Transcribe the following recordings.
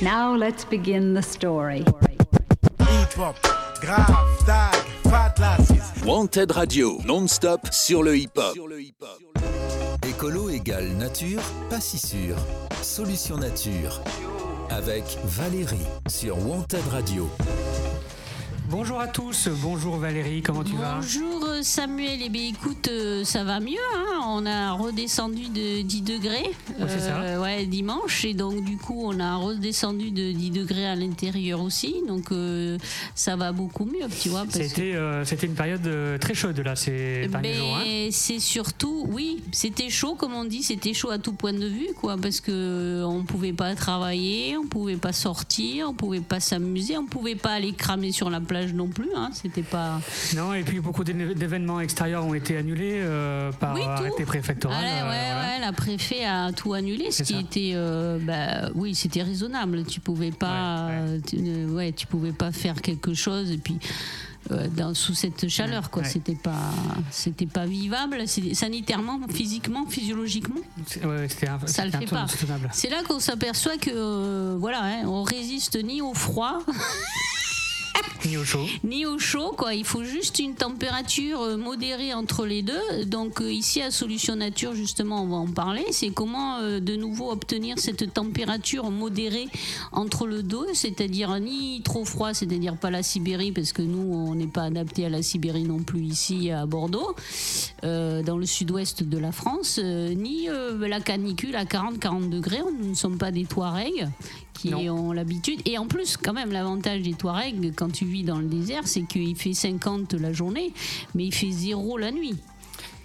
Now let's begin the story. Wanted Radio, non-stop sur le hip-hop. Écolo égale nature, pas si sûr. Solution nature. Avec Valérie sur Wanted Radio. Bonjour à tous, bonjour Valérie, comment tu vas? Bonjour Samuel, eh bien écoute, euh, ça va mieux, hein on a redescendu de 10 degrés Ouais, c'est ça. euh, ouais, dimanche et donc du coup on a redescendu de 10 degrés à l'intérieur aussi, donc euh, ça va beaucoup mieux, tu vois. que- C'était une période très chaude là ces derniers jours. hein. c'est surtout, oui, c'était chaud, comme on dit, c'était chaud à tout point de vue, quoi, parce que euh, on pouvait pas travailler, on pouvait pas sortir, on pouvait pas s'amuser, on pouvait pas aller cramer sur la plage non plus, hein, c'était pas. Non, et puis beaucoup d'éve- d'événements extérieurs ont été annulés euh, par Oui, arrêté préfectoral. Ah ouais, euh, ouais, voilà. ouais, la préfet a tout annulé, ce qui ça. était, euh, bah, oui, c'était raisonnable. Tu pouvais pas, Ouais, euh, tu, ouais, tu pouvais pas faire quelque chose et puis. dans, sous cette chaleur, quoi, Ouais. c'était pas, c'était pas vivable, sanitairement, physiquement, physiologiquement. Ouais, un- Ça le fait pas. C'est là qu'on s'aperçoit que, euh, voilà, hein, on résiste ni au froid, Ni au chaud. ni au chaud, quoi. Il faut juste une température euh, modérée entre les deux. Donc euh, ici à Solution Nature, justement, on va en parler. C'est comment euh, de nouveau obtenir cette température modérée entre le dos, c'est-à-dire ni trop froid, c'est-à-dire pas la Sibérie, parce que nous, on n'est pas adapté à la Sibérie non plus ici à Bordeaux, dans le sud-ouest de la France, ni la canicule à 40-40 degrés. Nous ne sommes pas des Touaregs qui Non. ont l'habitude. Et en plus, quand même, l'avantage des Touaregs, quand tu vis dans le désert, c'est qu'il fait 50 la journée, mais il fait zéro la nuit.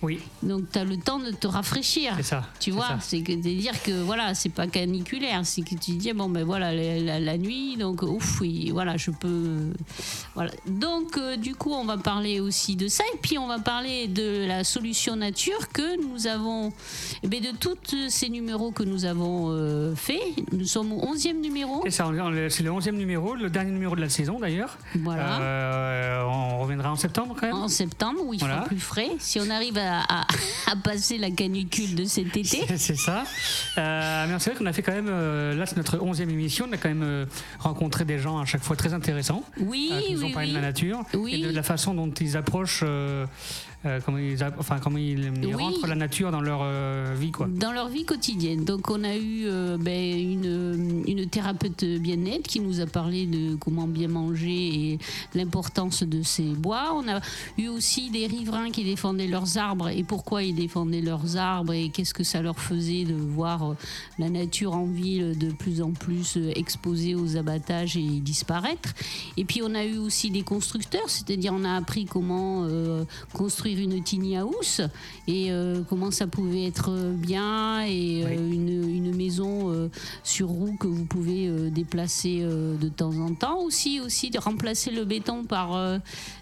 Oui, Donc tu as le temps de te rafraîchir. c'est ça. Tu c'est vois, c'est que de dire que voilà, c'est pas caniculaire, c'est que tu dis bon ben voilà la, la- la nuit, donc ouf, oui, voilà, je peux, voilà. Donc euh, du coup, on va parler aussi de ça et puis on va parler de la solution nature que nous avons, eh ben, de tous ces numéros que nous avons euh, fait. Nous sommes au 11e numéro. Et ça, c'est le 11e numéro, le dernier numéro de la saison d'ailleurs. Voilà. Euh, on reviendra en septembre quand même. En septembre, où il Voilà. fera plus frais. Si on arrive à, à- à passer la canicule de cet été. C'est- ça. Euh, mais c'est vrai qu'on a fait quand même, euh, là c'est notre 11e émission, on a quand même euh, rencontré des gens à chaque fois très intéressants. Oui, qui nous ont parlé oui. de la nature Oui. et de la façon dont ils approchent, euh, comment ils, enfin, comment ils, ils Oui. rentrent la nature dans leur euh, vie. Quoi. Dans leur vie quotidienne. Donc, on a eu euh, ben, une, une thérapeute bien-être qui nous a parlé de comment bien manger et l'importance de ces bois. On a eu aussi des riverains qui défendaient leurs arbres et pourquoi ils défendaient leurs arbres et qu'est-ce que ça leur faisait de voir la nature en ville de plus en plus exposée aux abattages et disparaître. Et puis, on a eu aussi des constructeurs, c'est-à-dire on a appris comment euh, une tiny house et euh, comment ça pouvait être bien et euh, Oui. une, une maison euh, sur roue que vous pouvez euh, déplacer euh, de temps en temps aussi aussi de remplacer le béton par euh,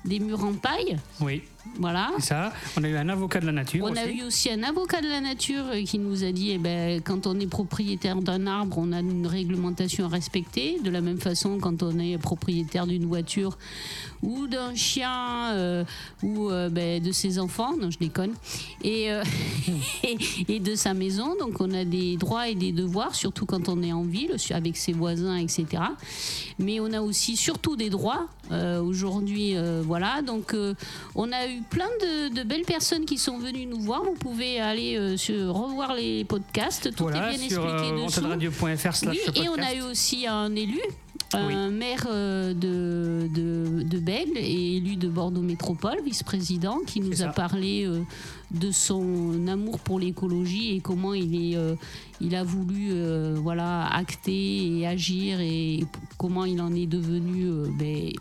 des murs en paille? Oui, voilà c'est ça. On a eu un avocat de la nature. on a eu aussi un avocat de la nature euh, qui nous a dit eh ben, quand on est propriétaire d'un arbre, on a une réglementation à respecter. De la même façon, quand on est propriétaire d'une voiture ou d'un chien euh, ou euh, ben, de ses enfants, non, je déconne, et, euh, et, et de sa maison. Donc on a des droits et des devoirs, surtout quand on est en ville, avec ses voisins, etc. Mais on a aussi surtout des droits. Aujourd'hui, voilà. Donc on a eu plein de, de belles personnes qui sont venues nous voir. Vous pouvez aller euh, sur- revoir les podcasts. Tout Voilà, est bien sur expliqué euh, dessous. Oui, et on a eu aussi un élu, un maire euh, de, de, de Bègle et élu de Bordeaux Métropole, vice-président, qui nous a parlé euh, de son amour pour l'écologie et comment il, est, euh, il a voulu euh, voilà, acter et agir et comment il en est devenu euh, ben,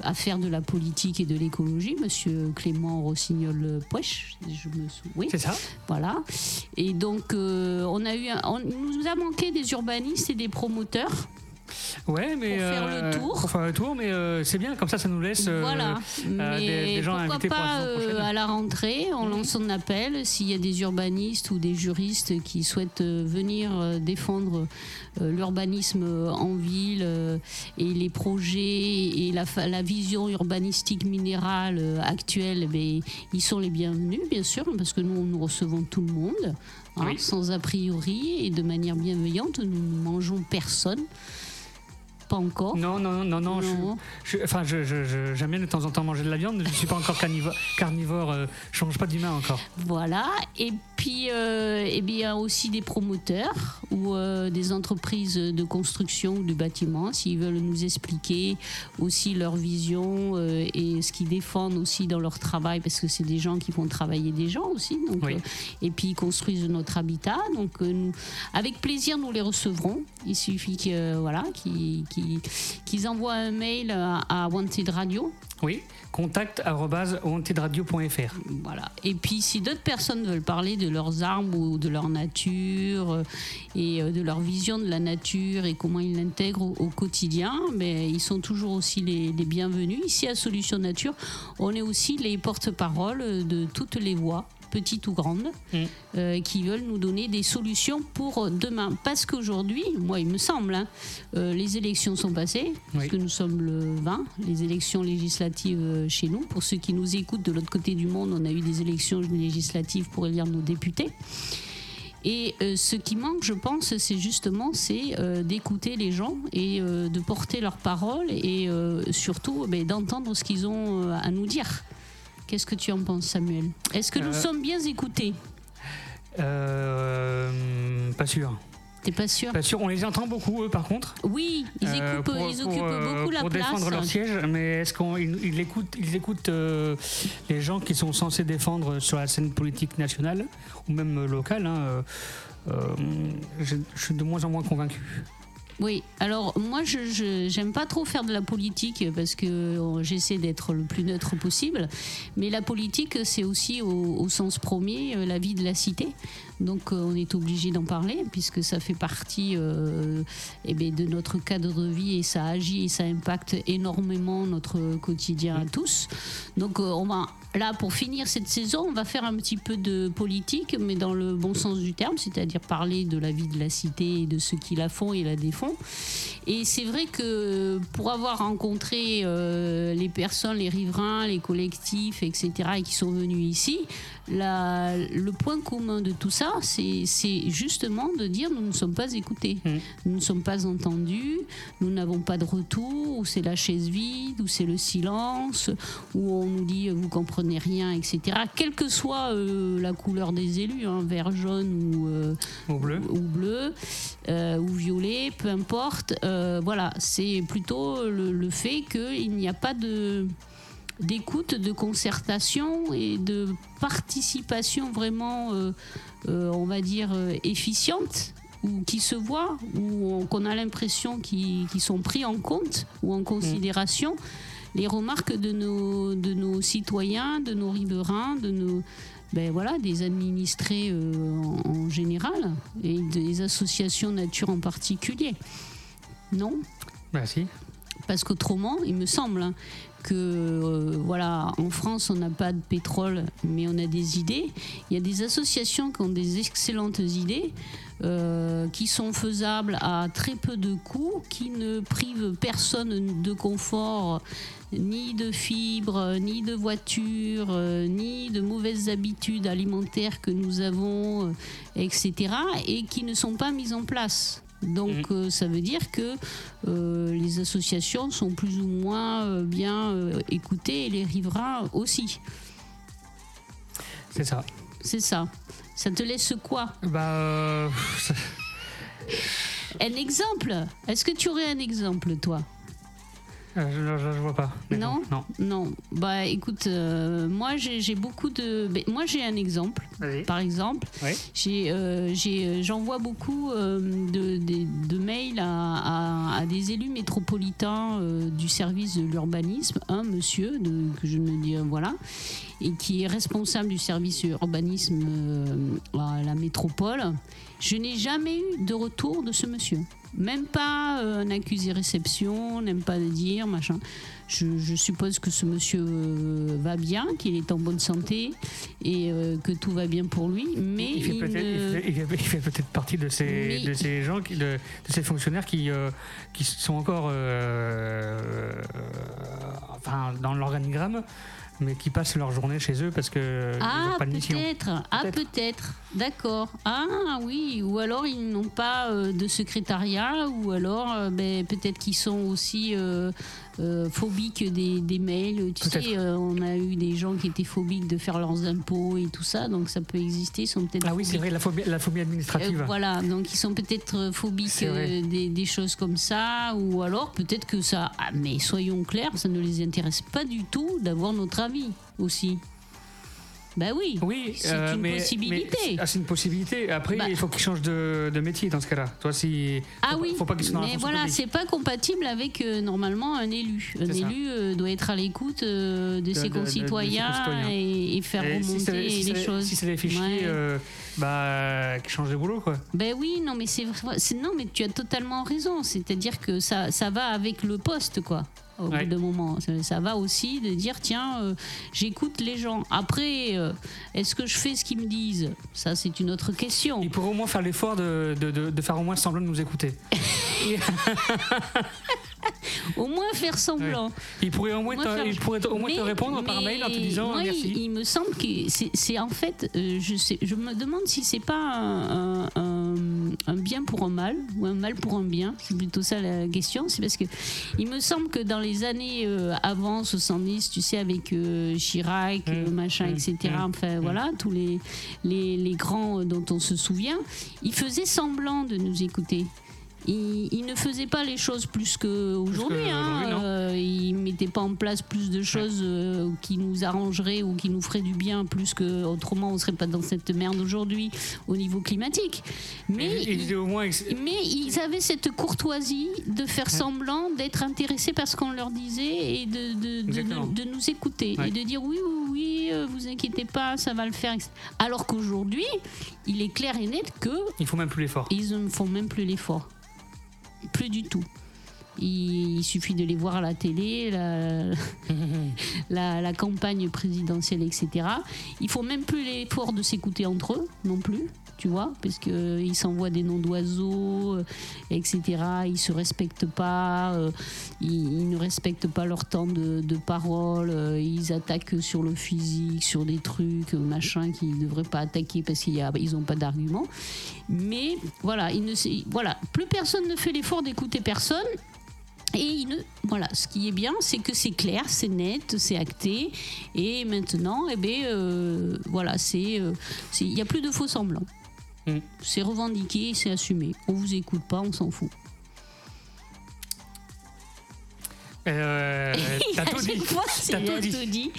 à faire de la politique et de l'écologie. Monsieur Clément Rossignol-Poèche, je me souviens. Oui. C'est ça Voilà. Et donc, euh, on a eu, un- on, il nous a manqué des urbanistes et des promoteurs. Ouais, mais. Pour faire le euh, tour. Pour faire le tour, mais euh, c'est bien, comme ça, ça nous laisse. euh, voilà. Mais des- des gens à inviter pour la prochaine. à la rentrée, on lance un appel s'il y a des urbanistes ou des juristes qui souhaitent venir défendre l'urbanisme en ville et les projets et la, vision urbanistique minérale actuelle, ben, ils sont les bienvenus, bien sûr, parce que nous, nous recevons tout le monde, hein, Oui. sans a priori et de manière bienveillante. Nous ne mangeons personne. Pas encore. Non, non, non, non. je- Non. je- enfin, je, je- je- j'aime bien de temps en temps manger de la viande, je ne suis pas encore carnivore. carnivore euh, je mange pas d'humain encore. Voilà. Et puis, euh, eh bien, aussi des promoteurs ou euh, des entreprises de construction ou de bâtiment, s'ils veulent nous expliquer aussi leur vision euh, et ce qu'ils défendent aussi dans leur travail, parce que c'est des gens qui vont travailler des gens aussi. Donc, Oui. euh, et puis, ils construisent notre habitat. Donc, nous, avec plaisir, nous les recevrons. Il suffit que, voilà, qu'ils, envoient un mail à, à Wanted Radio. Oui, contact arobase wantedradio.fr. Voilà. Et puis, si d'autres personnes veulent parler de leurs arbres ou de leur nature euh, et euh, de leur vision de la nature et comment ils l'intègrent au, quotidien, mais ils sont toujours aussi les, les bienvenus. Ici, à Solution Nature, on est aussi les porte-parole de toutes les voix petites ou grandes, Mm. euh, qui veulent nous donner des solutions pour demain. Parce qu'aujourd'hui, moi, il me semble, hein, euh, les élections sont passées, parce Oui. que nous sommes le 20, les élections législatives euh, chez nous. Pour ceux qui nous écoutent de l'autre côté du monde, on a eu des élections législatives pour élire nos députés. Et euh, ce qui manque, je pense, c'est justement c'est euh, d'écouter les gens et euh, de porter leurs paroles et surtout ben, d'entendre ce qu'ils ont à nous dire. Qu'est-ce que tu en penses, Samuel Est-ce que nous Euh, sommes bien écoutés Euh, pas sûr. T'es pas sûr Pas sûr. On les entend beaucoup, eux, par contre. Oui, ils, Euh, écoupent- pour- ils pour, occupent euh, beaucoup la pour place. défendre leur siège, mais est-ce qu'ils ils écoutent, ils écoutent euh, les gens qui sont censés défendre sur la scène politique nationale ou même locale hein, euh, je, je suis de moins en moins convaincu. Oui, alors moi je j'aime pas trop faire de la politique parce que euh, j'essaie d'être le plus neutre possible, mais la politique c'est aussi au, au sens premier euh, la vie de la cité. Donc euh, on est obligé d'en parler puisque ça fait partie euh, eh ben, de notre cadre de vie et ça agit et ça impacte énormément notre quotidien à tous. Donc euh, on va là pour finir cette saison, on va faire un petit peu de politique, mais dans le bon sens du terme, c'est-à-dire parler de la vie de la cité et de ceux qui la font et la défont. Et c'est vrai que pour avoir rencontré les personnes, les riverains, les collectifs, etc., et qui sont venus ici, la- le point commun de tout ça, c'est justement de dire nous ne sommes pas écoutés, Mm. nous ne sommes pas entendus, nous n'avons pas de retour, ou c'est la chaise vide, ou c'est le silence, où on nous dit euh, vous comprenez rien, etc. Quelle que soit euh, la couleur des élus, hein, vert, jaune ou, euh, bleu. ou bleu euh, ou violet, peu importe. Voilà, c'est plutôt le, le fait qu'il n'y a pas de d'écoute, de concertation et de participation vraiment, euh, euh, on va dire, euh, efficiente ou qui se voit, ou on- qu'on a l'impression qu'ils sont pris en compte ou en considération les remarques de nos, de nos citoyens, de nos riverains, de nos, ben voilà, des administrés euh, en, en général et des associations nature en particulier. Non? Si. Parce qu'autrement, il me semble hein, que euh, voilà, en France, on n'a pas de pétrole, mais on a des idées. Il y a des associations qui ont des excellentes idées. euh, qui sont faisables à très peu de coûts, qui ne privent personne de confort, ni de fibres, ni de voitures, euh, ni de mauvaises habitudes alimentaires que nous avons, etc., et qui ne sont pas mises en place. Donc euh, ça veut dire que euh, les associations sont plus ou moins euh, bien écoutées et les riverains aussi. C'est ça. C'est ça. Ça te laisse quoi? Bah, Un exemple? Est-ce que tu aurais un exemple, toi? Je, je- je vois pas. Non Non. Non. Bah écoute, euh, moi j'ai beaucoup de. moi j'ai un exemple. Par exemple, Oui. j'ai, euh, euh, j'envoie beaucoup euh, de, de- de mails à, à- à des élus métropolitains euh, du service de l'urbanisme, un monsieur de, que je ne dis voilà, et qui est responsable du service urbanisme euh, à la métropole. Je n'ai jamais eu de retour de ce monsieur. Même pas euh, un accusé réception, n'aime pas le dire, machin. Je, je suppose que ce monsieur euh, va bien, qu'il est en bonne santé et euh, que tout va bien pour lui. Mais Il fait peut-être ne- il fait- il fait- il fait peut-être partie de ces, Mais de ces gens, qui, de, de ces fonctionnaires qui, qui sont encore enfin, dans l'organigramme mais qui passent leur journée chez eux parce que euh, ils Ah, n'ont pas de mission. peut-être. Ah, Peut-être. D'accord. Ah, oui. Ou alors ils n'ont pas euh, de secrétariat, ou alors euh, ben, peut-être qu'ils sont aussi euh, phobiques des, des mails. Tu sais, on a eu des gens qui étaient phobiques de faire leurs impôts et tout ça, donc ça peut exister. Ils sont peut-être Ah oui, c'est vrai, la phobie, la phobie administrative. Voilà, donc ils sont peut-être phobiques des, des choses comme ça, ou alors peut-être que ça. Ah, mais soyons clairs, ça ne les intéresse pas du tout d'avoir notre avis aussi. Bah oui. Oui, C'est euh, une mais- possibilité. mais- ah, c'est une possibilité. Après, Bah. il faut qu'ils changent de, de métier dans ce cas-là. Toi, si. Ah faut oui, Faut pas qu'ils soient mais voilà, c'est pas compatible avec euh, normalement un élu. Un élu euh, doit être à l'écoute de, ses de- concitoyens. Et, et faire Et si remonter si les choses. Si c'est des fichiers, Ouais. bah, qui changent de boulot, quoi. Ben oui, non, mais c'est- non, mais tu as totalement raison. C'est-à-dire que ça, ça va avec le poste, quoi. Au Ouais. bout d'un moment, ça, ça va aussi de dire tiens, euh, j'écoute les gens. Après, euh, est-ce que je fais ce qu'ils me disent? Ça, c'est une autre question. Ils pourraient au moins faire l'effort de, de, de- de faire au moins semblant de nous écouter. Au moins faire semblant. Ils pourraient au moins, faire- ils pourraient au moins te répondre par mail en te disant moi, merci. Il, il me semble que c'est- en fait, euh, je, sais, je me demande si c'est pas un, un- un- un bien pour un mal ou un mal pour un bien. C'est plutôt ça la question. C'est parce que il me semble que dans les années euh, avant 70, tu sais, avec euh, Chirac, Mm. euh, machin, Mm. etc. Mm. Enfin voilà, tous les, les, les grands dont on se souvient, ils faisaient semblant de nous écouter. Ils, ils ne faisaient pas les choses plus qu'aujourd'hui. qu'aujourd'hui, Hein. Euh, ils mettaient pas en place plus de choses euh, qui nous arrangeraient ou qui nous feraient du bien plus que autrement on serait pas dans cette merde aujourd'hui au niveau climatique. Mais Ils- ils ils, disaient au moins. ex- mais ils avaient cette courtoisie de faire semblant d'être intéressés par ce qu'on leur disait et de, de, de, Exactement. de nous écouter Ouais. et de dire oui, oui, oui, euh, vous inquiétez pas, ça va le faire. Alors qu'aujourd'hui, il est clair et net que Il même plus l'effort. ils ne font même plus l'effort. Plus du tout. Il, il suffit de les voir à la télé, la, la, campagne présidentielle, etc. Ils font même plus l'effort de s'écouter entre eux non plus, tu vois, parce qu'ils s'envoient des noms d'oiseaux, euh, etc. Ils se respectent pas, euh, ils, ne respectent pas leur temps de, parole, euh, ils attaquent sur le physique, sur des trucs, euh, machin, qu'ils ne devraient pas attaquer parce qu'ils n'ont pas d'argument. Mais voilà, ne plus personne ne fait l'effort d'écouter personne. Et il ne, voilà, ce qui est bien, c'est que c'est clair, c'est net, c'est acté. Et maintenant, eh ben, euh, voilà, euh, il n'y a plus de faux semblants. C'est revendiqué, c'est assumé. On vous écoute pas, on s'en fout. Euh, T'as tout tout dit. dit.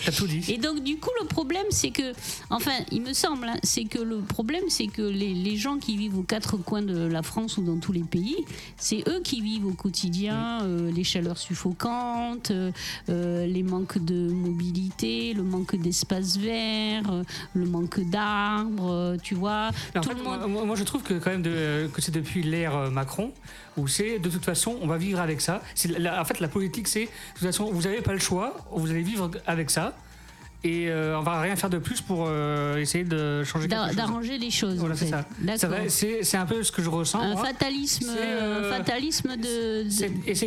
Et donc du coup le problème c'est que, enfin il me semble, hein, c'est que le problème c'est que les, les gens qui vivent aux quatre coins de la France ou dans tous les pays, c'est eux qui vivent au quotidien euh, les chaleurs suffocantes, euh, euh, les manques de mobilité, le manque d'espace vert, le manque d'arbres, tu vois. Mais en tout fait, le moi, monde. moi- moi, je trouve que quand même de- que c'est depuis l'ère Macron où c'est de toute façon on va vivre avec ça. En fait la politique c'est de toute façon vous n'avez pas le choix, vous allez vivre avec ça et euh, on va rien faire de plus pour euh, essayer de changer. D'arranger les choses. Voilà c'est ça. C'est c'est un peu ce que je ressens. Un moi. fatalisme, C'est, euh, un fatalisme de, de- C'est- et ça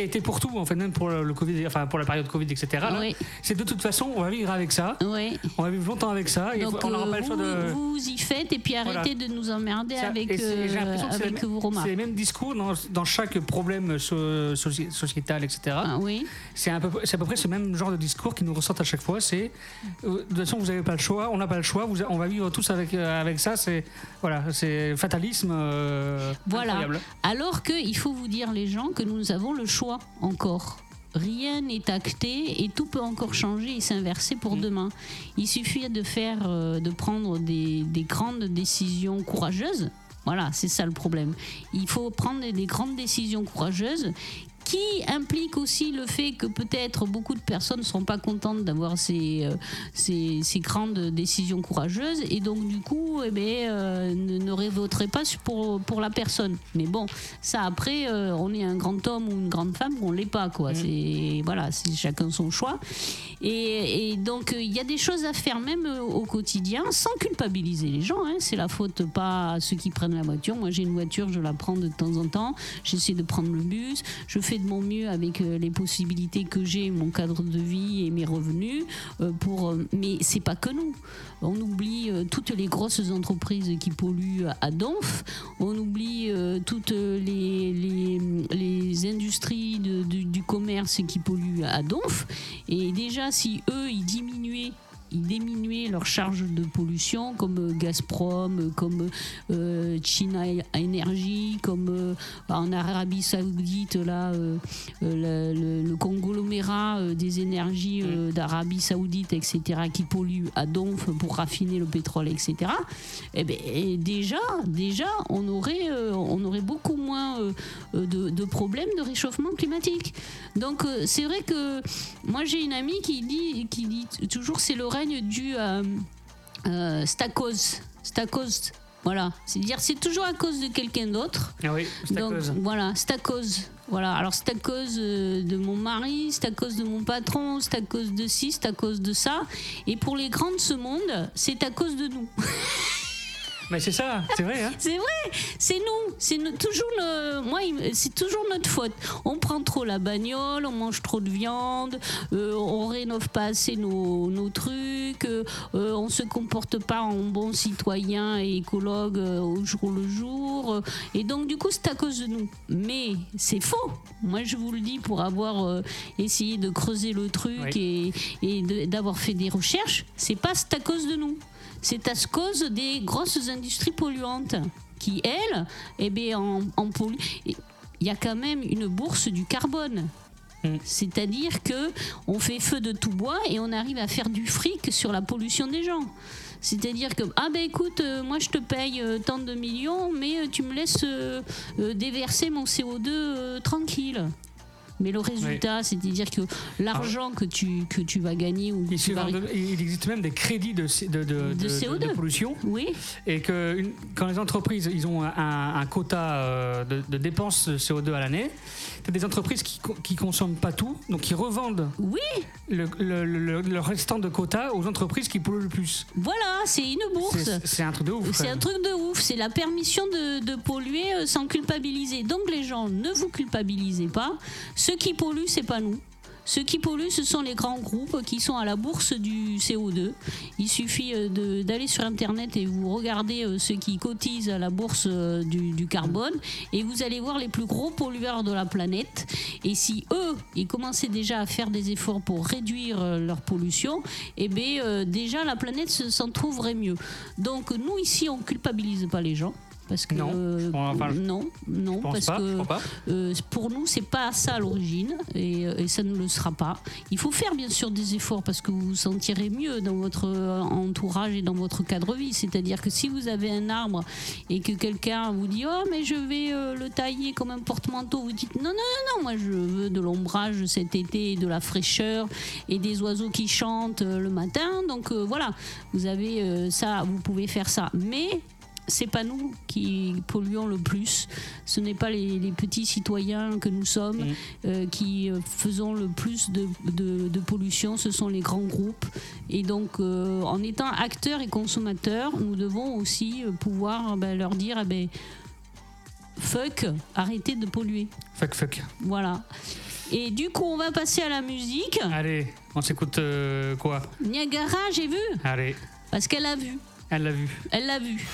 a, été, pour tout, en fait, même pour le Covid, enfin pour la période Covid, etc. Oui, C'est de toute façon, on va vivre avec ça, oui. on va vivre longtemps avec ça, et Donc on n'aura euh, pas le choix de. vous y faites et puis Voilà. arrêtez de nous emmerder Ça- avec, et c'est- euh, c'est avec le- vos C'est remarques. les mêmes discours dans, dans chaque problème so- soci- sociétal, etc. Ah, oui. C'est à, peu, c'est à peu près ce même genre de discours qui nous ressortent à chaque fois. C'est euh, de toute façon, vous n'avez pas le choix, on n'a pas le choix, vous- on va vivre tous avec, euh, avec ça. C'est voilà, c'est fatalisme. euh, Voilà. incroyable. Alors qu'il faut vous dire, les gens, que nous avons le choix encore. Rien n'est acté et tout peut encore changer et s'inverser Mm. pour demain. Il suffit de faire, euh, de prendre des, des grandes décisions courageuses. Voilà, c'est ça le problème. Il faut prendre des grandes décisions courageuses qui impliquent aussi le fait que peut-être beaucoup de personnes ne seront pas contentes d'avoir ces, euh, ces, ces grandes décisions courageuses et donc du coup eh ben, euh, ne, ne voteraient pas pour, pour la personne. Mais bon, ça après, euh, on est un grand homme ou une grande femme on l'est pas. quoi. C'est voilà, c'est chacun son choix. Et, et donc il y a des choses à faire même au quotidien sans culpabiliser les gens. hein. C'est la faute pas à ceux qui prennent la voiture. Moi j'ai une voiture, je la prends de temps en temps. J'essaie de prendre le bus. Je fais mieux avec euh, les possibilités que j'ai, mon cadre de vie et mes revenus. euh, pour, euh, mais c'est pas que nous. On oublie toutes les grosses entreprises qui polluent à Donf. On oublie toutes les, les, industries du commerce qui polluent à Donf. Et déjà, si eux, ils diminuaient ils diminuaient leur charge de pollution comme euh, Gazprom, euh, comme euh, China Energy, comme euh, en Arabie Saoudite là euh, le, le- conglomérat des énergies euh, d'Arabie Saoudite etc qui pollue à Donf pour raffiner le pétrole etc. Eh ben et déjà déjà on aurait on aurait beaucoup moins de, de problèmes de réchauffement climatique. Donc c'est vrai que moi j'ai une amie qui dit qui dit toujours c'est le règne du euh, euh, c'est à cause c'est à cause voilà c'est-à-dire c'est toujours à cause de quelqu'un d'autre Ah oui, c'est à donc cause. voilà, c'est à cause. Voilà, alors c'est à cause euh, de mon mari, c'est à cause de mon patron, c'est à cause de ci, c'est à cause de ça. Et pour les grands de ce monde, c'est à cause de nous. Mais c'est ça, c'est vrai. Hein C'est vrai, c'est nous, c'est toujours le, moi, c'est toujours notre faute. On prend trop la bagnole, on mange trop de viande, euh, on rénove pas assez nos, nos trucs, euh, euh, on se comporte pas en bon citoyen et écologue euh, au jour le jour, et donc du coup c'est à cause de nous. Mais c'est faux. Moi je vous le dis pour avoir essayé de creuser le truc et, et d'avoir fait des recherches, c'est pas c'est à cause de nous c'est à cause des grosses industries polluantes qui, elles, eh bien, en, en pollu- Il y a quand même une bourse du carbone. Mm. C'est-à-dire que on fait feu de tout bois et on arrive à faire du fric sur la pollution des gens. C'est-à-dire que, ah ben écoute, euh, moi je te paye euh, tant de millions, mais euh, tu me laisses déverser mon CO2 euh, tranquille. Mais le résultat, c'est-à-dire que l'argent que tu, que tu vas gagner ou il, tu vas souvent de- il existe même des crédits de, de, de, De CO2. de pollution. Oui, Et que une- quand les entreprises ils ont un, un quota euh, de, dépenses de CO2 à l'année, c'est des entreprises qui, qui consomment pas tout, donc qui revendent oui, le, le- le- le restant de quota aux entreprises qui polluent le plus. Voilà, c'est une bourse. C'est un truc de ouf. C'est un truc de ouf, c'est la permission de, de polluer euh, sans culpabiliser. Donc les gens, ne vous culpabilisez pas. Ceux qui polluent, c'est pas nous. Ceux qui polluent, ce sont les grands groupes qui sont à la bourse du CO2. Il suffit euh, d'aller sur Internet et vous regardez euh, ceux qui cotisent à la bourse euh, du, du carbone et vous allez voir les plus gros pollueurs de la planète. Et si eux, ils commençaient déjà à faire des efforts pour réduire leur pollution, eh bien déjà la planète se- s'en trouverait mieux. Donc nous ici, on culpabilise pas les gens. Parce que Non, pense- enfin, non, non, parce pas, que euh, pour nous, c'est pas ça à l'origine et, et ça ne le sera pas. Il faut faire bien sûr des efforts parce que vous vous sentirez mieux dans votre euh, entourage et dans votre cadre vie. C'est-à-dire que si vous avez un arbre et que quelqu'un vous dit Oh, mais je vais euh, le tailler comme un porte-manteau, vous dites Non, non, non, non, moi je veux de l'ombrage cet été, de la fraîcheur et des oiseaux qui chantent le matin. Donc voilà, vous avez ça, vous pouvez faire ça. Mais c'est pas nous qui polluons le plus, ce n'est pas les, les petits citoyens que nous sommes Mm. euh, qui euh, faisons le plus de, de- de pollution, ce sont les grands groupes. Et donc, euh, en étant acteurs et consommateurs, nous devons aussi pouvoir ben, leur dire eh ben, fuck, arrêtez de polluer. Fuck, fuck. Voilà. Et du coup, on va passer à la musique. Allez, on s'écoute euh, quoi? Niagara, j'ai vu, Allez, parce qu'elle a vu. elle l'a vu. Elle l'a vu.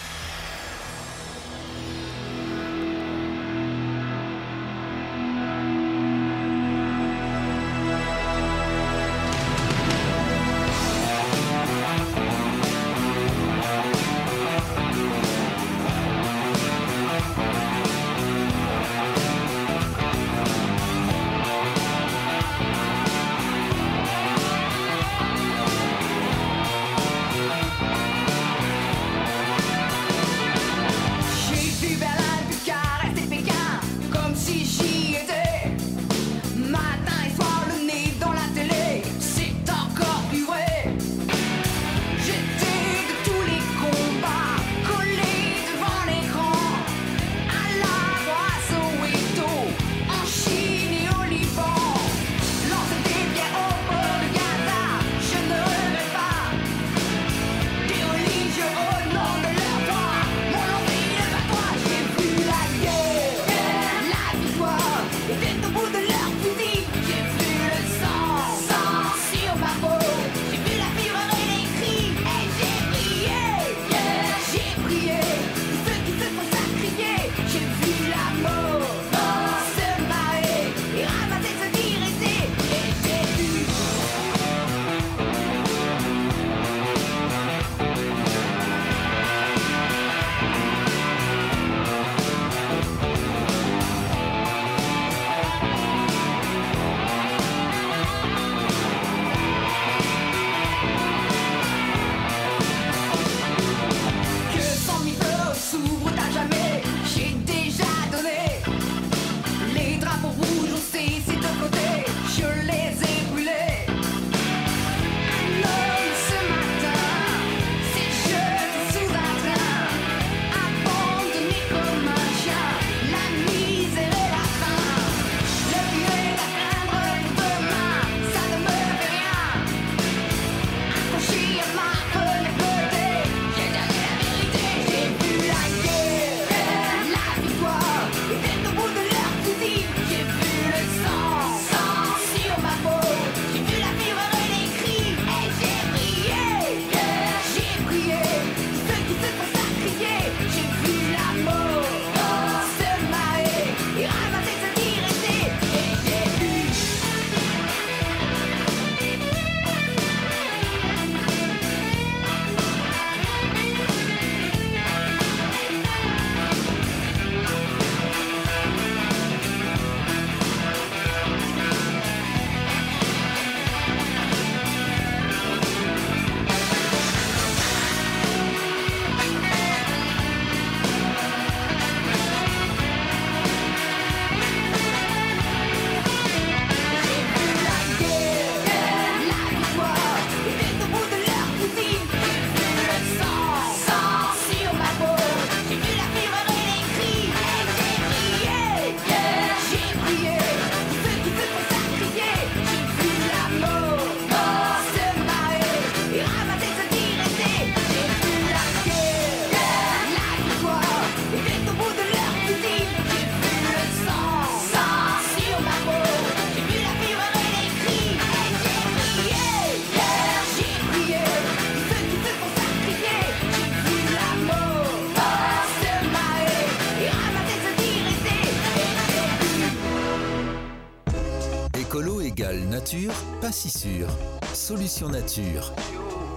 Pas si sûr. Solution nature.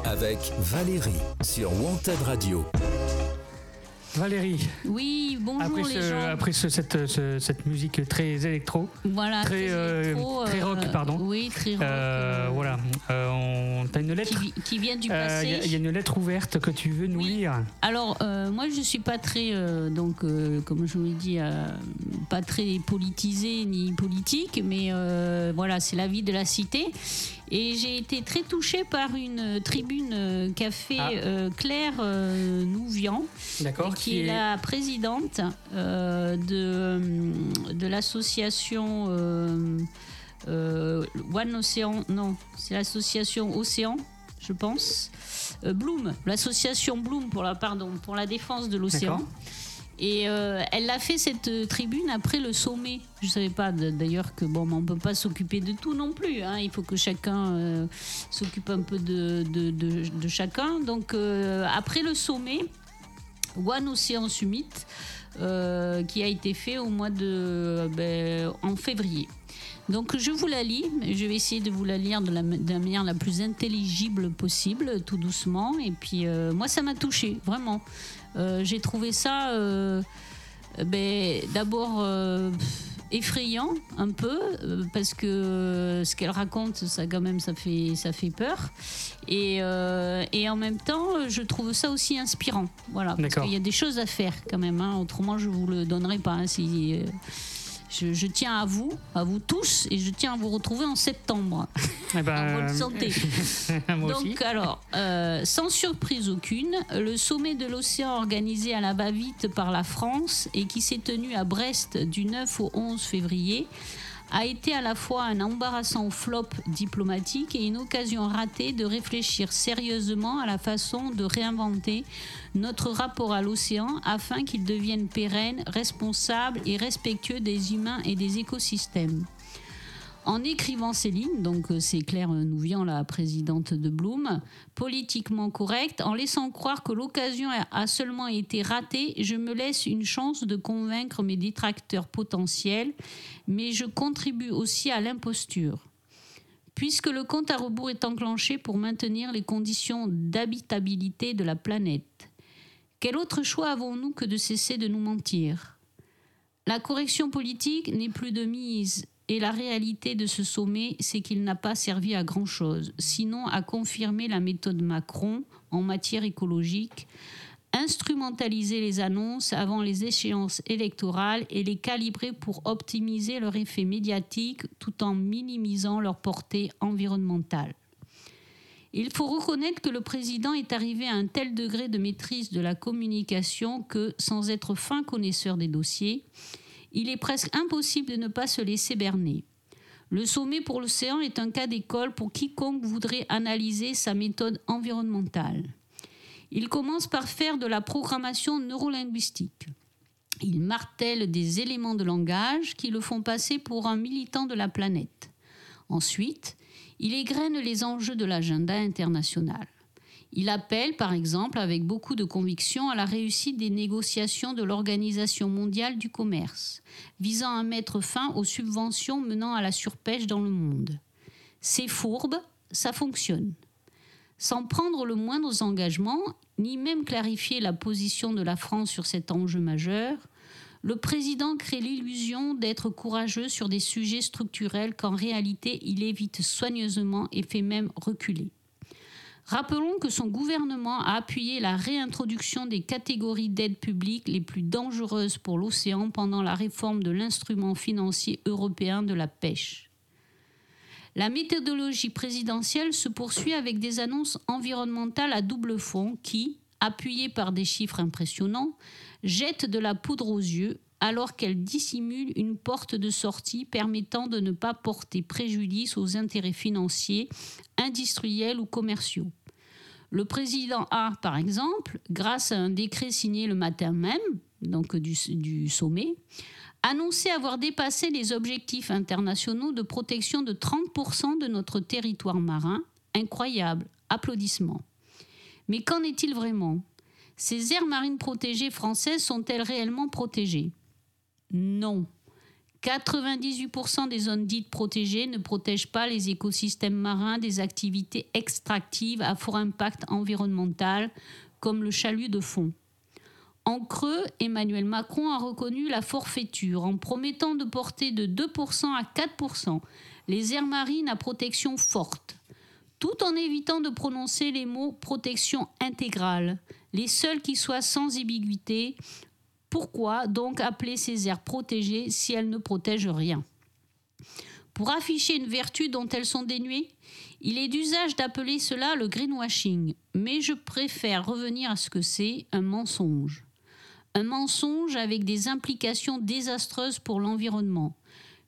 Avec Valérie sur Wanted Radio. Valérie, Oui, bonjour après, les gens. après ce- cette, ce- cette musique très électro, Voilà, très, euh, électro, très rock, pardon. Oui, très rock. euh, euh, voilà, euh, on, t'as une lettre Qui, vi- qui vient du Euh, passé. Il y, a- il y a une lettre ouverte que tu veux nous Oui. lire. Alors, euh, moi, je suis pas très, euh, donc, euh, comme je vous l'ai dit, euh, pas très politisée ni politique, mais euh, voilà, c'est la vie de la cité. Et j'ai été très touchée par une tribune euh, qu'a fait Ah. euh, Claire euh, Nouvian, qui est la présidente euh, de, de l'association euh, euh, One Océan, non, c'est l'association Océan, je pense. Euh, Bloom, l'association Bloom pour la, pardon, pour la défense de l'océan. Et euh, elle a fait cette euh, tribune après le sommet. Je savais pas d'ailleurs que bon, on peut pas s'occuper de tout non plus. hein. Il faut que chacun euh, s'occupe un peu de, chacun. Donc après le sommet, One Ocean Summit, qui a été fait au mois de ben, en février. Donc je vous la lis, je vais essayer de vous la lire de la, manière la plus intelligible possible, tout doucement. Et puis moi ça m'a touché vraiment. Euh, J'ai trouvé ça euh, ben, d'abord euh, effrayant un peu parce que ce qu'elle raconte, ça quand même ça fait ça fait peur. Et, euh, et en même temps, je trouve ça aussi inspirant. Voilà, parce qu'il y a des choses à faire quand même. hein. Autrement, je vous le donnerai pas. hein, si, je, je tiens à vous, à vous tous, et je tiens à vous retrouver en septembre. Eh ben, En bonne santé. moi Donc, aussi. alors, euh, sans surprise aucune, le sommet de l'océan organisé à la va-vite par la France et qui s'est tenu à Brest du 9 au 11 février a été à la fois un embarrassant flop diplomatique et une occasion ratée de réfléchir sérieusement à la façon de réinventer notre rapport à l'océan afin qu'il devienne pérenne, responsable et respectueux des humains et des écosystèmes. En écrivant ces lignes, donc euh, c'est Claire Nouvian, la présidente de Bloom, politiquement correcte, en laissant croire que l'occasion a seulement été ratée, je me laisse une chance de convaincre mes détracteurs potentiels, mais je contribue aussi à l'imposture. Puisque le compte à rebours est enclenché pour maintenir les conditions d'habitabilité de la planète, quel autre choix avons-nous que de cesser de nous mentir? La correction politique n'est plus de mise et la réalité de ce sommet, c'est qu'il n'a pas servi à grand-chose, sinon à confirmer la méthode Macron en matière écologique, instrumentaliser les annonces avant les échéances électorales et les calibrer pour optimiser leur effet médiatique tout en minimisant leur portée environnementale. Il faut reconnaître que le président est arrivé à un tel degré de maîtrise de la communication que, sans être fin connaisseur des dossiers, il est presque impossible de ne pas se laisser berner. Le sommet pour l'océan est un cas d'école pour quiconque voudrait analyser sa méthode environnementale. Il commence par faire de la programmation neurolinguistique. Il martèle des éléments de langage qui le font passer pour un militant de la planète. Ensuite, il égrène les enjeux de l'agenda international. Il appelle, par exemple, avec beaucoup de conviction à la réussite des négociations de l'Organisation mondiale du commerce, visant à mettre fin aux subventions menant à la surpêche dans le monde. C'est fourbe, ça fonctionne. Sans prendre le moindre engagement, ni même clarifier la position de la France sur cet enjeu majeur, le président crée l'illusion d'être courageux sur des sujets structurels qu'en réalité il évite soigneusement et fait même reculer. Rappelons que son gouvernement a appuyé la réintroduction des catégories d'aide publique les plus dangereuses pour l'océan pendant la réforme de l'instrument financier européen de la pêche. La méthodologie présidentielle se poursuit avec des annonces environnementales à double fond qui, appuyées par des chiffres impressionnants, jettent de la poudre aux yeux alors qu'elles dissimulent une porte de sortie permettant de ne pas porter préjudice aux intérêts financiers, industriels ou commerciaux. Le président a, par exemple, grâce à un décret signé le matin même, donc du, du sommet, annoncé avoir dépassé les objectifs internationaux de protection de 30% de notre territoire marin. Incroyable, applaudissements. Mais qu'en est-il vraiment? Ces aires marines protégées françaises sont-elles réellement protégées? Non. 98% des zones dites protégées ne protègent pas les écosystèmes marins des activités extractives à fort impact environnemental, comme le chalut de fond. En creux, Emmanuel Macron a reconnu la forfaiture en promettant de porter de 2% à 4% les aires marines à protection forte, tout en évitant de prononcer les mots protection intégrale, les seuls qui soient sans ambiguïté. Pourquoi donc appeler ces aires protégées si elles ne protègent rien? Pour afficher une vertu dont elles sont dénuées, il est d'usage d'appeler cela le greenwashing, mais je préfère revenir à ce que c'est un mensonge. Un mensonge avec des implications désastreuses pour l'environnement,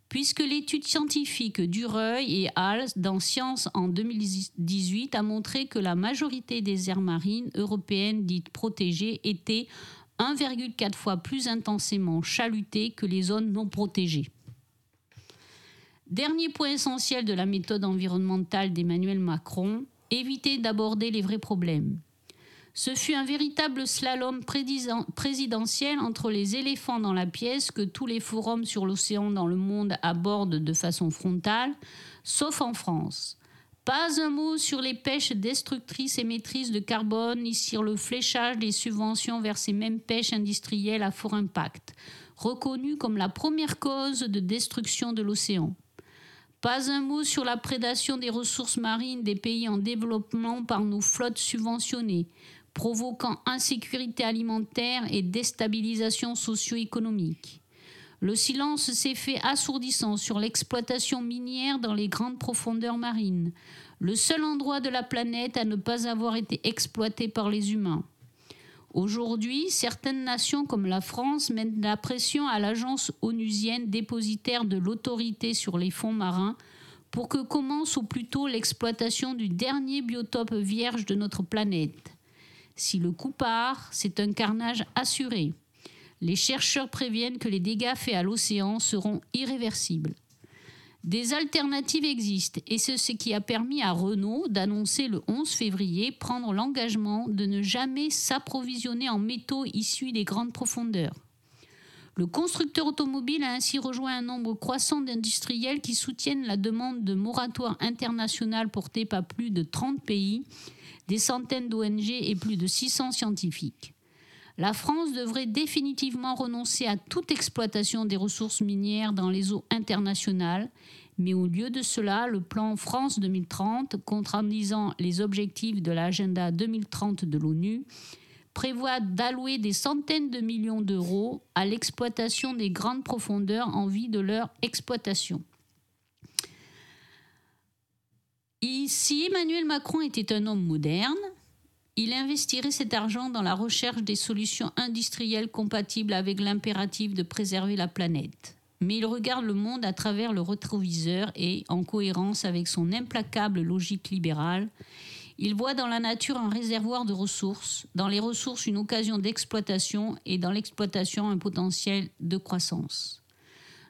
puisque l'étude scientifique Dureuil et Hals dans Science en 2018 a montré que la majorité des aires marines européennes dites protégées étaient 1,4 fois plus intensément chalutées que les zones non protégées. Dernier point essentiel de la méthode environnementale d'Emmanuel Macron, éviter d'aborder les vrais problèmes. Ce fut un véritable slalom présidentiel entre les éléphants dans la pièce que tous les forums sur l'océan dans le monde abordent de façon frontale, sauf en France. Pas un mot sur les pêches destructrices émettrices de carbone, ni sur le fléchage des subventions vers ces mêmes pêches industrielles à fort impact, reconnues comme la première cause de destruction de l'océan. Pas un mot sur la prédation des ressources marines des pays en développement par nos flottes subventionnées, provoquant insécurité alimentaire et déstabilisation socio-économique. Le silence s'est fait assourdissant sur l'exploitation minière dans les grandes profondeurs marines, le seul endroit de la planète à ne pas avoir été exploité par les humains. Aujourd'hui, certaines nations comme la France mettent la pression à l'agence onusienne dépositaire de l'autorité sur les fonds marins pour que commence au plus tôt l'exploitation du dernier biotope vierge de notre planète. Si le coup part, c'est un carnage assuré. Les chercheurs préviennent que les dégâts faits à l'océan seront irréversibles. Des alternatives existent et c'est ce qui a permis à Renault d'annoncer le 11 février prendre l'engagement de ne jamais s'approvisionner en métaux issus des grandes profondeurs. Le constructeur automobile a ainsi rejoint un nombre croissant d'industriels qui soutiennent la demande de moratoire international portée par plus de 30 pays des centaines d'ONG et plus de 600 scientifiques. La France devrait définitivement renoncer à toute exploitation des ressources minières dans les eaux internationales, mais au lieu de cela, le plan France 2030, contrandisant les objectifs de l'agenda 2030 de l'ONU, prévoit d'allouer des centaines de millions d'euros à l'exploitation des grandes profondeurs en vue de leur exploitation. si Emmanuel Macron était un homme moderne, il investirait cet argent dans la recherche des solutions industrielles compatibles avec l'impératif de préserver la planète. Mais il regarde le monde à travers le rétroviseur et, en cohérence avec son implacable logique libérale, il voit dans la nature un réservoir de ressources, dans les ressources une occasion d'exploitation et dans l'exploitation un potentiel de croissance.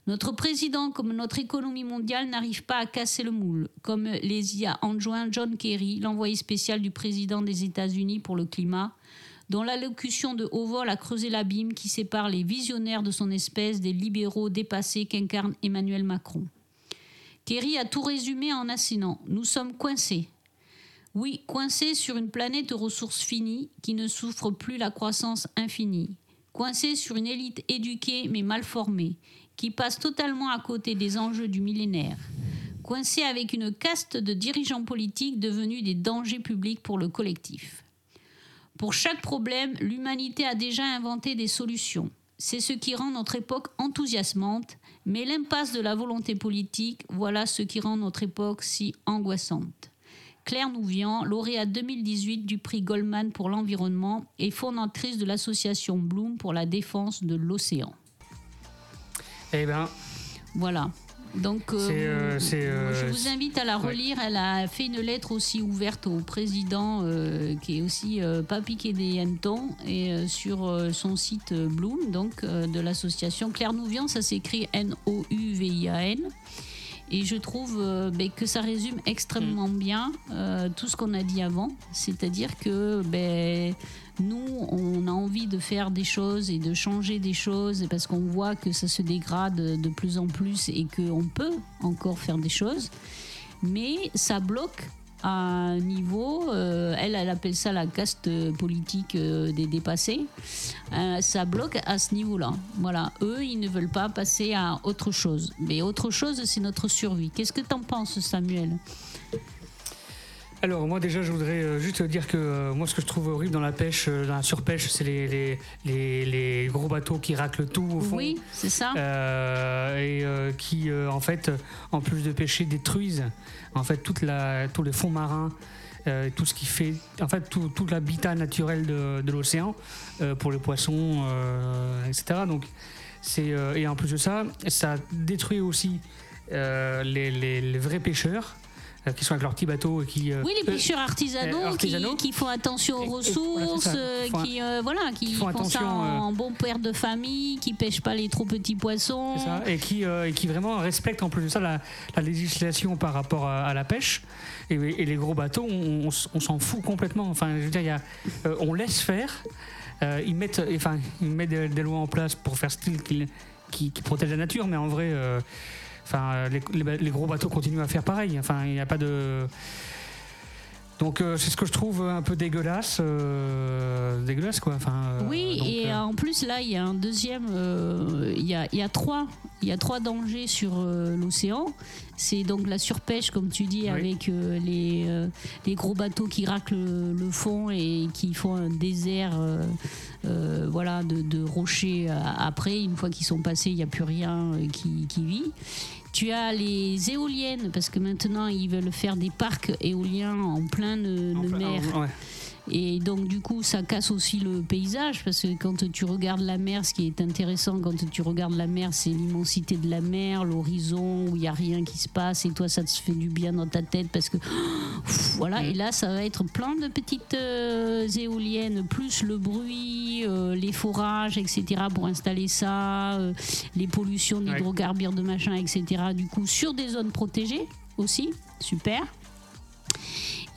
Notre président, comme notre économie mondiale, n'arrive pas à casser le moule, comme les y a enjoint John Kerry, l'envoyé spécial du président des États-Unis pour le climat, dont l'allocution de haut vol a creusé l'abîme qui sépare les visionnaires de son espèce des libéraux dépassés qu'incarne Emmanuel Macron. Kerry a tout résumé en assinant Nous sommes coincés. Oui, coincés sur une planète aux ressources finies qui ne souffre plus la croissance infinie. Coincés sur une élite éduquée mais mal formée qui passe totalement à côté des enjeux du millénaire, coincé avec une caste de dirigeants politiques devenus des dangers publics pour le collectif. Pour chaque problème, l'humanité a déjà inventé des solutions. C'est ce qui rend notre époque enthousiasmante, mais l'impasse de la volonté politique, voilà ce qui rend notre époque si angoissante. Claire Nouvian, lauréate 2018 du prix Goldman pour l'environnement et fondatrice de l'association Bloom pour la défense de l'océan. Eh ben. Voilà. Donc, euh, euh, euh, je vous invite à la relire. Elle a fait une lettre aussi ouverte au président, qui est aussi pas piqué des hannetons, et sur son site Bloom, donc de l'association Claire Nouvian, ça s'écrit N-O-U-V-I-A-N. Et je trouve euh, ben, que ça résume extrêmement bien euh, tout ce qu'on a dit avant. C'est-à-dire que ben, nous, on a envie de faire des choses et de changer des choses parce qu'on voit que ça se dégrade de plus en plus et qu'on peut encore faire des choses. Mais ça bloque à un niveau, euh, elle, elle appelle ça la caste politique euh, des dépassés. Euh, ça bloque à ce niveau-là. Voilà, eux, ils ne veulent pas passer à autre chose. Mais autre chose, c'est notre survie. Qu'est-ce que t'en penses, Samuel? Alors moi déjà je voudrais juste dire que moi ce que je trouve horrible dans la pêche, dans la surpêche, c'est les, les, les- les gros bateaux qui raclent tout au fond. Oui, c'est ça. Euh, et euh, qui euh, en fait en plus de pêcher détruisent en fait toute la, tous les fonds marins euh, tout ce qui fait en fait tout, tout l'habitat naturel de, l'océan euh, pour les poissons euh, etc donc c'est et en plus de ça ça détruit aussi les, vrais pêcheurs qui sont avec leurs petits bateaux et qui euh, Oui, les pêcheurs artisanaux, euh, artisanaux. Qui, qui font attention aux Et- et- voilà, ressources, euh, Font un- qui, euh, voilà, qui, qui font font ça en bon père de famille, qui pêchent pas les trop petits poissons. Ça, et qui, euh, et qui vraiment respectent en plus de ça la, la législation par rapport à, à la pêche. Et, et les gros bateaux, on, on s- on s'en fout complètement. Enfin, je veux dire, il y a, euh, on laisse faire. Euh, ils mettent, enfin, ils mettent des, des lois en place pour faire style qu'ils- qui, qui protègent la nature, mais en vrai, euh, enfin, les, les ba- les gros bateaux continuent à faire pareil. Enfin, il n'y a pas de. Donc euh, c'est ce que je trouve un peu dégueulasse, euh, dégueulasse quoi. Enfin, euh, Oui, donc, et en plus là, il y a un deuxième, il y, a, y a trois, il y a trois dangers sur l'océan. C'est donc la surpêche, comme tu dis, Oui. avec les, les gros bateaux qui raclent le, fond et qui font un désert, voilà, de, de rochers. Après, une fois qu'ils sont passés, il n'y a plus rien qui, qui vit. Tu as les éoliennes, parce que maintenant ils veulent faire des parcs éoliens en pleine en de plein- mer. en- ouais. Et donc du coup, ça casse aussi le paysage parce que quand tu regardes la mer, ce qui est intéressant quand tu regardes la mer, c'est l'immensité de la mer, l'horizon où il y a rien qui se passe et toi ça te fait du bien dans ta tête parce que pff, voilà. Mm. Et là, ça va être plein de petites euh, éoliennes plus le bruit, euh, les forages, etc. pour installer ça, euh, les pollutions d'hydrocarbures, de machin, etc. Du coup, sur des zones protégées aussi, super.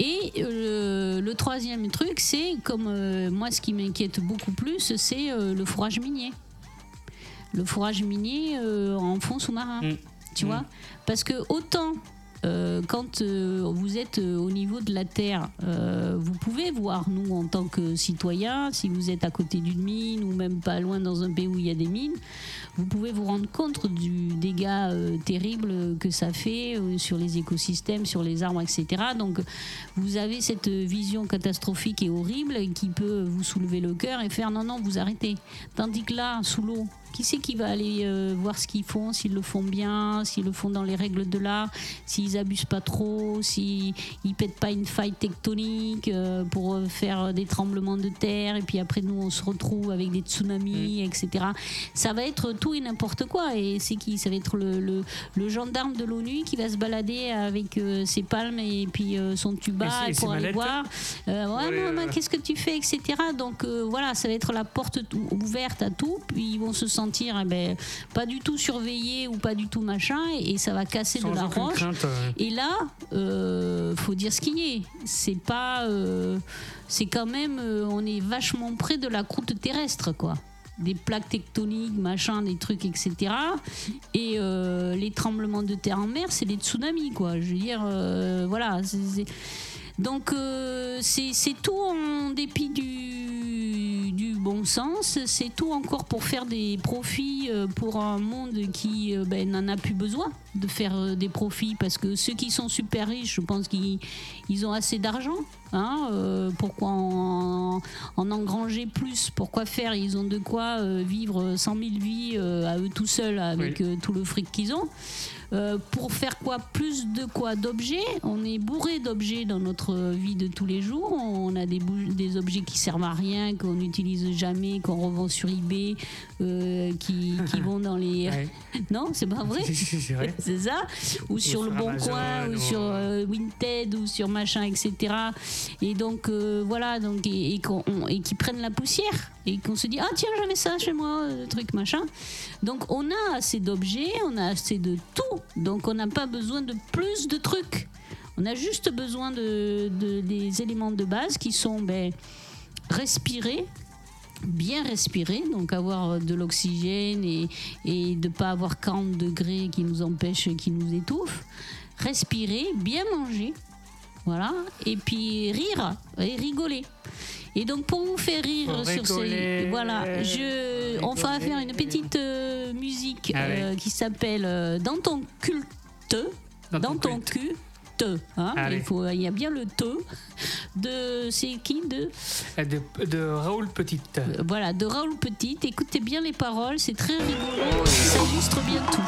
Et euh, le troisième truc, c'est comme euh, moi, ce qui m'inquiète beaucoup plus, c'est euh, le fourrage minier. Le fourrage minier en fond sous-marin. Mm. Tu Mm. vois Parce que autant. Euh, quand euh, vous êtes euh, au niveau de la terre, vous pouvez voir, nous, en tant que citoyens, si vous êtes à côté d'une mine ou même pas loin dans un pays où il y a des mines, vous pouvez vous rendre compte du dégât terrible que ça fait sur les écosystèmes, sur les arbres, etc. Donc, vous avez cette vision catastrophique et horrible qui peut vous soulever le cœur et faire non, non, vous arrêtez. Tandis que là, sous l'eau, qui c'est qui va aller euh, voir ce qu'ils font, s'ils le font bien, s'ils le font dans les règles de l'art, s'ils abusent pas trop, s'ils ils pètent pas une faille tectonique euh, pour euh, faire des tremblements de terre et puis après nous on se retrouve avec des tsunamis, etc. Ça va être tout et n'importe quoi. Et c'est qui? Ça va être le, le, le gendarme de l'ONU qui va se balader avec euh, ses palmes et puis son tuba Et pour aller mallettes. voir. Euh, ouais, Ouais, non, mais qu'est-ce que tu fais, etc. Donc voilà, ça va être la porte ouverte à tout. Puis ils vont se sentir eh ben, pas du tout surveillés ou pas du tout machin, et, et ça va casser sans de la roche. crainte, euh, Et là, euh, faut dire ce qu'il est. C'est pas, euh, c'est quand même, euh, on est vachement près de la croûte terrestre, quoi. Des plaques tectoniques, machin, des trucs, etc. Et euh, les tremblements de terre en mer, c'est des tsunamis, quoi. Je veux dire, euh, voilà. Donc euh, c'est tout en dépit du, du bon sens, c'est tout encore pour faire des profits euh, pour un monde qui euh, ben, n'en a plus besoin de faire euh, des profits parce que ceux qui sont super riches, je pense qu'ils ils ont assez d'argent. Hein, euh, pourquoi en, en engranger plus? Pourquoi faire? Ils ont de quoi euh, vivre 100 000 vies euh, à eux tout seuls avec Oui. tout le fric qu'ils ont. Pour faire quoi? Plus de quoi D'objets? On est bourré d'objets dans notre vie de tous les jours. On a des, des objets qui servent à rien, qu'on jamais, qu'on revend sur eBay, euh, qui, qui vont dans les. ouais. Non, c'est pas vrai c'est ça Ou sur le Bon Amazon, Coin, ou ou- sur euh, Vinted, ou sur machin, etc. Et donc euh, voilà, donc et, et qu'on- qui prennent la poussière et qu'on se dit ah tiens j'avais ça chez moi, euh, truc machin. Donc on a assez d'objets, on a assez de tout, donc on n'a pas besoin de plus de trucs. On a juste besoin de, de- des éléments de base qui sont ben, respirer, bien respirer, donc avoir de l'oxygène et, et de ne pas avoir 40 degrés qui nous empêchent, qui nous étouffent. Respirer, bien manger, voilà, et puis rire et rigoler. Et donc pour vous faire rire Pour sur ces... rigoler, Voilà, je, on va faire une petite euh, musique Ah euh, qui s'appelle euh, Dans ton culte, Dans dans, ton ton cul. Te, hein, il, faut, il y a bien le te de c'est qui de? Euh, De, de Raoul Petite. euh, voilà de Raoul Petit écoutez bien les paroles c'est très rigolo et ça illustre bien tout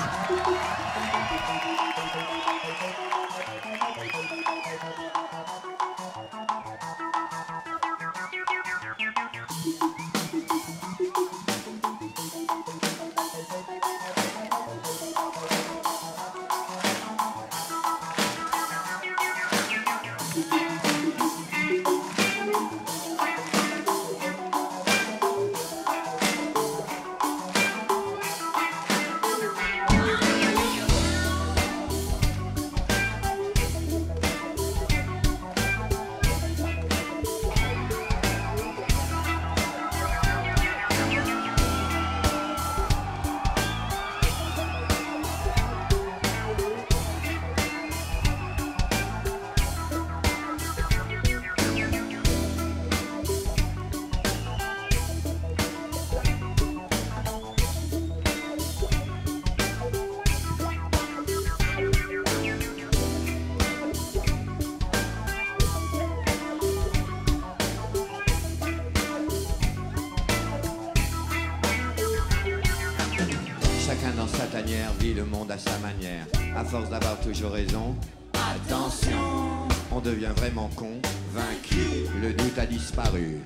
toujours raison, attention, on devient vraiment con, vaincu, le doute a disparu.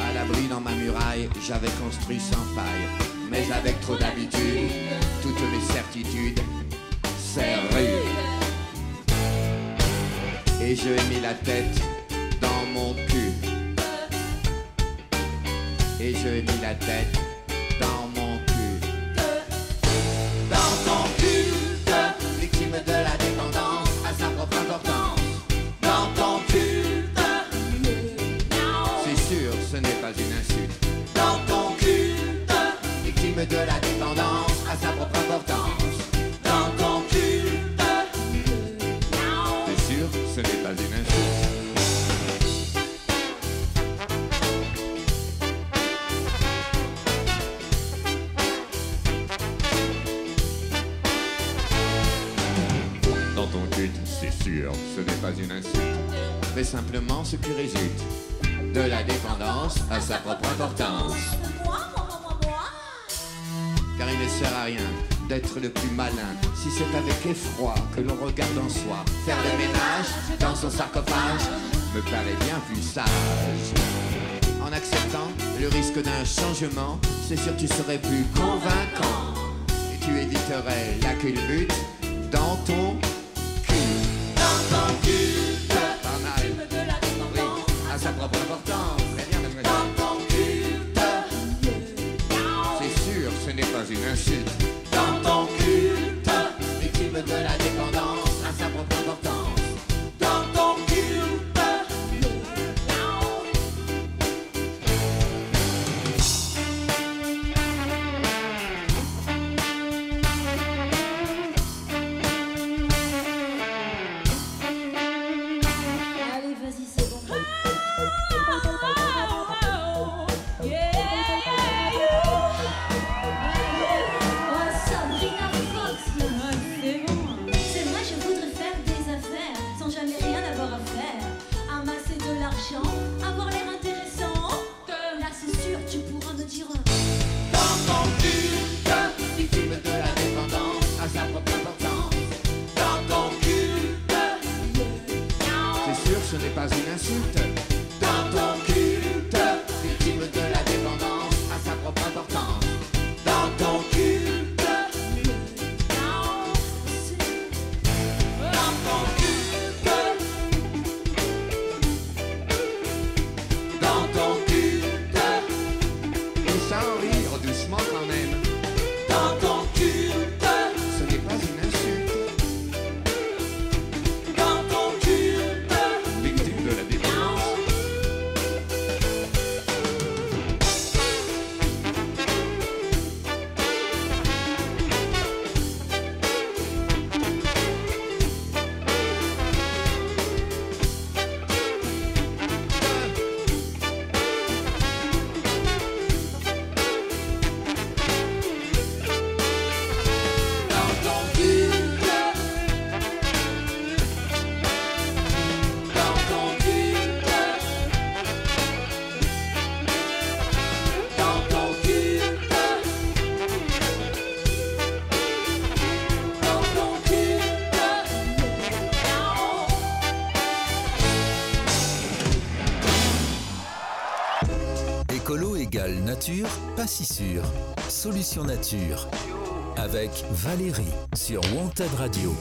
À l'abri dans ma muraille, j'avais construit sans faille, mais avec trop d'habitude, toutes mes certitudes, c'est rude. Et je ai mis la tête dans mon cul. Et je ai mis la tête paraît bien plus sage. En acceptant le risque d'un changement, c'est sûr tu serais plus convaincant et tu éviterais la culbute dans ton cul. Dans ton cul, pas mal. Oui, à sa propre importance. Très bien. Dans ton cul, c'est sûr, ce n'est pas une insulte. Pas si sûr. Solution nature. Avec Valérie sur Wanted Radio.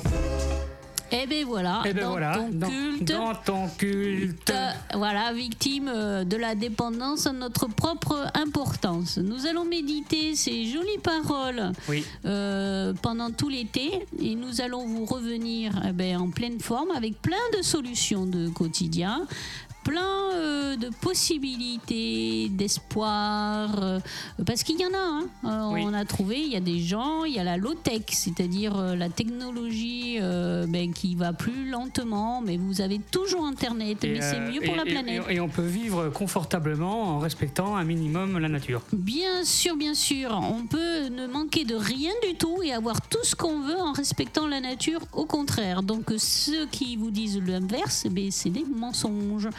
Eh ben voilà, Et ben dans voilà, ton dans, culte. dans ton culte. euh, voilà, victime euh, de la dépendance à notre propre importance. Nous allons méditer ces jolies paroles Oui. euh, pendant tout l'été et nous allons vous revenir eh ben, en pleine forme avec plein de solutions de quotidien plein euh, de possibilités, d'espoir, euh, parce qu'il y en a. hein. Euh, Oui. On a trouvé, il y a des gens, il y a la low-tech, c'est-à-dire la technologie ben, qui va plus lentement, mais vous avez toujours Internet, Et, mais c'est mieux pour et- la planète. Et, et on peut vivre confortablement en respectant un minimum la nature. Bien sûr, bien sûr. On peut ne manquer de rien du tout et avoir tout ce qu'on veut en respectant la nature, au contraire. Donc ceux qui vous disent l'inverse, ben, c'est des mensonges.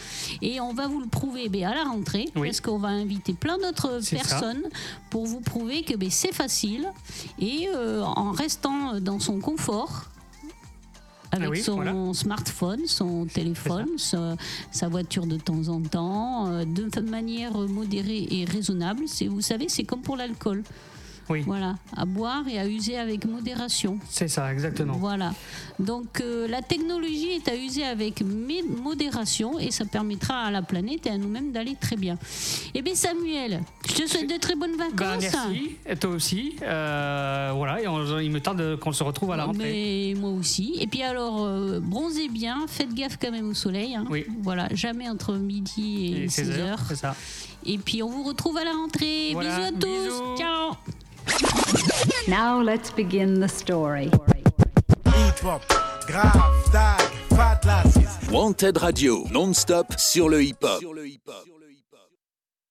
Et on va vous le prouver ben, à la rentrée, Oui. parce qu'on va inviter plein d'autres ça. personnes pour vous prouver que ben, c'est facile. Et euh, en restant dans son confort, avec Ah oui, son voilà. smartphone, son téléphone, sa, sa voiture de temps en temps, euh, de manière modérée et raisonnable. Vous savez, c'est comme pour l'alcool. Oui. Voilà, à boire et à user avec modération. C'est ça, exactement. Voilà. Donc euh, la technologie est à user avec modération et ça permettra à la planète et à nous-mêmes d'aller très bien. Eh bien Samuel, je te souhaite de très bonnes Ben, vacances. merci, et toi aussi. Euh, voilà, et on- il me tarde qu'on se retrouve à la rentrée. Mais moi aussi. Et puis alors, euh, bronzez bien, faites gaffe quand même au soleil. hein. Oui. Voilà, jamais entre midi et, Et 16 16 heures. heures, c'est ça. Et puis on vous retrouve à la rentrée. Voilà, bisous à tous. bisous. Ciao. Now let's begin the story. Wanted Radio, non-stop sur le hip-hop.